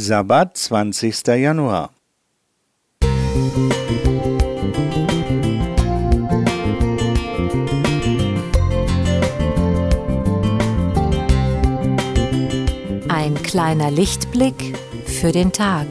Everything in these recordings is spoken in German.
Sabbat, 20. Januar. Ein kleiner Lichtblick für den Tag.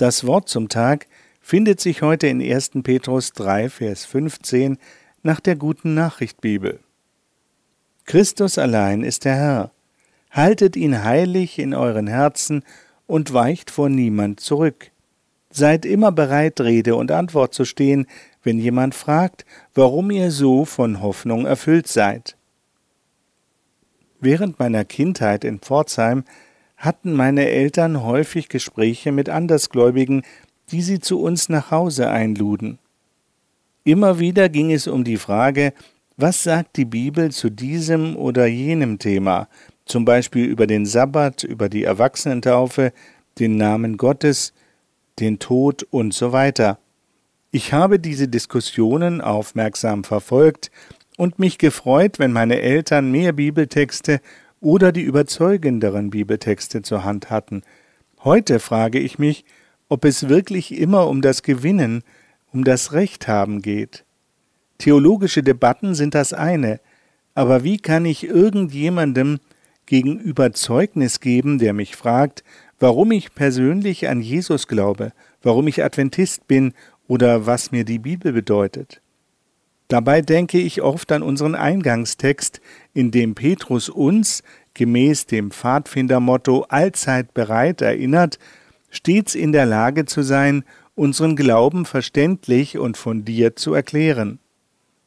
Das Wort zum Tag findet sich heute in 1. Petrus 3, Vers 15 nach der guten Nachricht Bibel. Christus allein ist der Herr. Haltet ihn heilig in euren Herzen und weicht vor niemand zurück. Seid immer bereit, Rede und Antwort zu stehen, wenn jemand fragt, warum ihr so von Hoffnung erfüllt seid. Während meiner Kindheit in Pforzheim hatten meine Eltern häufig Gespräche mit Andersgläubigen, die sie zu uns nach Hause einluden. Immer wieder ging es um die Frage, was sagt die Bibel zu diesem oder jenem Thema, zum Beispiel über den Sabbat, über die Erwachsenentaufe, den Namen Gottes, den Tod und so weiter. Ich habe diese Diskussionen aufmerksam verfolgt und mich gefreut, wenn meine Eltern mehr Bibeltexte oder die überzeugenderen Bibeltexte zur Hand hatten. Heute frage ich mich, ob es wirklich immer um das Gewinnen, um das Recht haben geht. Theologische Debatten sind das eine, aber wie kann ich irgendjemandem gegenüber Zeugnis geben, der mich fragt, warum ich persönlich an Jesus glaube, warum ich Adventist bin oder was mir die Bibel bedeutet? Dabei denke ich oft an unseren Eingangstext, in dem Petrus uns, gemäß dem Pfadfindermotto allzeit bereit erinnert, stets in der Lage zu sein, unseren Glauben verständlich und fundiert zu erklären.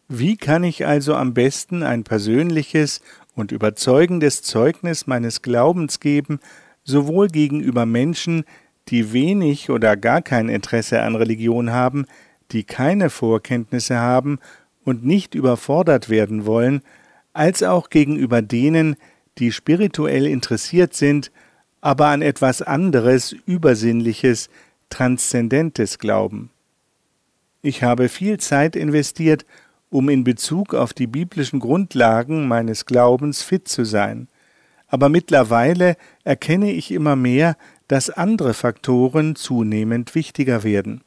Wie kann ich also am besten ein persönliches und überzeugendes Zeugnis meines Glaubens geben, sowohl gegenüber Menschen, die wenig oder gar kein Interesse an Religion haben, die keine Vorkenntnisse haben und nicht überfordert werden wollen, als auch gegenüber denen, die spirituell interessiert sind, aber an etwas anderes, Übersinnliches, Transzendentes glauben. Ich habe viel Zeit investiert, um in Bezug auf die biblischen Grundlagen meines Glaubens fit zu sein, aber mittlerweile erkenne ich immer mehr, dass andere Faktoren zunehmend wichtiger werden.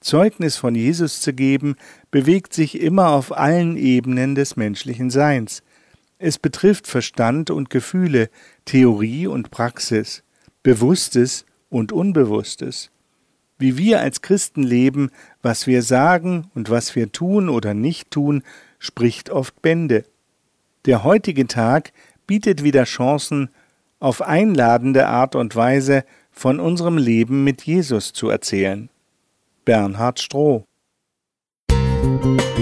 Zeugnis von Jesus zu geben, bewegt sich immer auf allen Ebenen des menschlichen Seins. Es betrifft Verstand und Gefühle, Theorie und Praxis, Bewusstes und Unbewusstes. Wie wir als Christen leben, was wir sagen und was wir tun oder nicht tun, spricht oft Bände. Der heutige Tag bietet wieder Chancen, auf einladende Art und Weise von unserem Leben mit Jesus zu erzählen. Bernhard Stroh. Musik